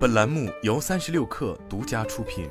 本栏目由三十六氪独家出品。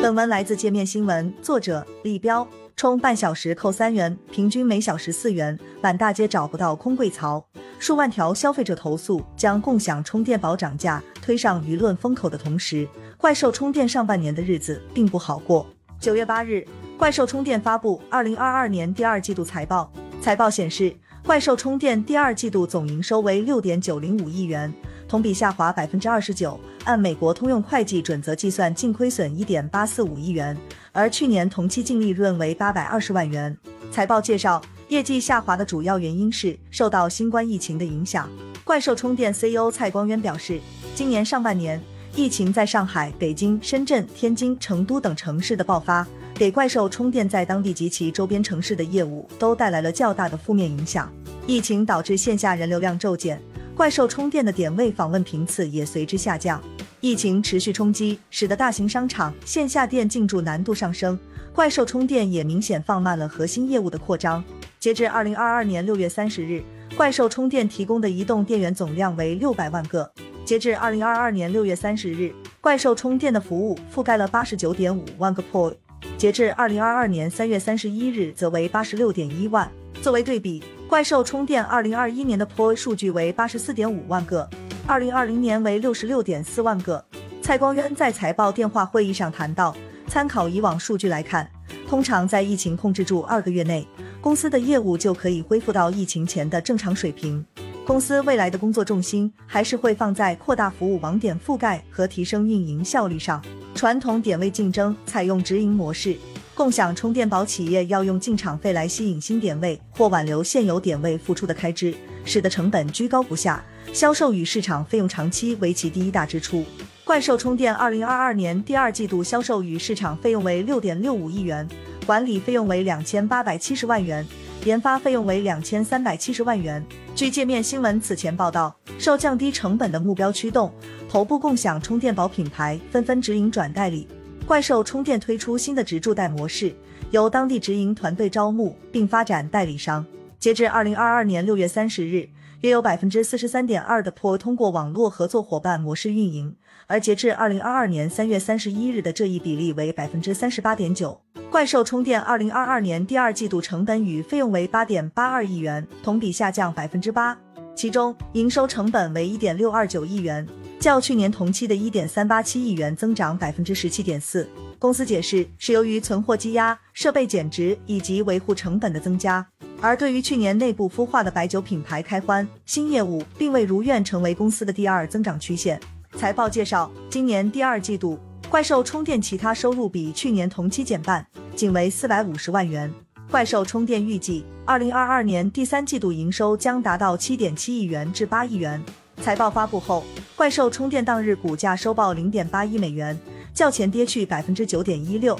本文来自界面新闻，作者李彪。充半小时扣三元，平均每小时四元，满大街找不到空柜槽。数万条消费者投诉将共享充电宝涨价推上舆论风口的同时，怪兽充电上半年的日子并不好过。九月八日，怪兽充电发布二零二二年第二季度财报，财报显示。怪兽充电第二季度总营收为六点九零五亿元，同比下滑百分之二十九。按美国通用会计准则计算，净亏损一点八四五亿元，而去年同期净利润为八百二十万元。财报介绍，业绩下滑的主要原因是受到新冠疫情的影响。怪兽充电 CEO 蔡光渊表示，今年上半年疫情在上海、北京、深圳、天津、成都等城市的爆发。给怪兽充电在当地及其周边城市的业务都带来了较大的负面影响。疫情导致线下人流量骤减，怪兽充电的点位访问频次也随之下降。疫情持续冲击，使得大型商场线下店进驻难度上升，怪兽充电也明显放慢了核心业务的扩张。截至二零二二年六月三十日，怪兽充电提供的移动电源总量为六百万个。截至二零二二年六月三十日，怪兽充电的服务覆盖了八十九点五万个 POI。截至二零二二年三月三十一日，则为八十六点一万。作为对比，怪兽充电二零二一年的 POI 数据为八十四点五万个，二零二零年为六十六点四万个。蔡光渊在财报电话会议上谈到，参考以往数据来看，通常在疫情控制住二个月内，公司的业务就可以恢复到疫情前的正常水平。公司未来的工作重心还是会放在扩大服务网点覆盖和提升运营效率上。传统点位竞争采用直营模式，共享充电宝企业要用进场费来吸引新点位或挽留现有点位付出的开支，使得成本居高不下，销售与市场费用长期为其第一大支出。怪兽充电二零二二年第二季度销售与市场费用为六点六五亿元，管理费用为两千八百七十万元。研发费用为两千三百七十万元。据界面新闻此前报道，受降低成本的目标驱动，头部共享充电宝品牌纷纷直营转代理。怪兽充电推出新的直驻代模式，由当地直营团队招募并发展代理商。截至二零二二年六月三十日。约有百分之四十三点二的 POI 通过网络合作伙伴模式运营，而截至二零二二年三月三十一日的这一比例为百分之三十八点九。怪兽充电二零二二年第二季度成本与费用为八点八二亿元，同比下降百分之八，其中营收成本为一点六二九亿元，较去年同期的一点三八七亿元增长百分之十七点四。公司解释是由于存货积压、设备减值以及维护成本的增加。而对于去年内部孵化的白酒品牌开欢新业务，并未如愿成为公司的第二增长曲线。财报介绍，今年第二季度怪兽充电其他收入比去年同期减半，仅为四百五十万元。怪兽充电预计，二零二二年第三季度营收将达到七点七亿元至八亿元。财报发布后，怪兽充电当日股价收报零点八一美元，较前跌去百分之九点一六。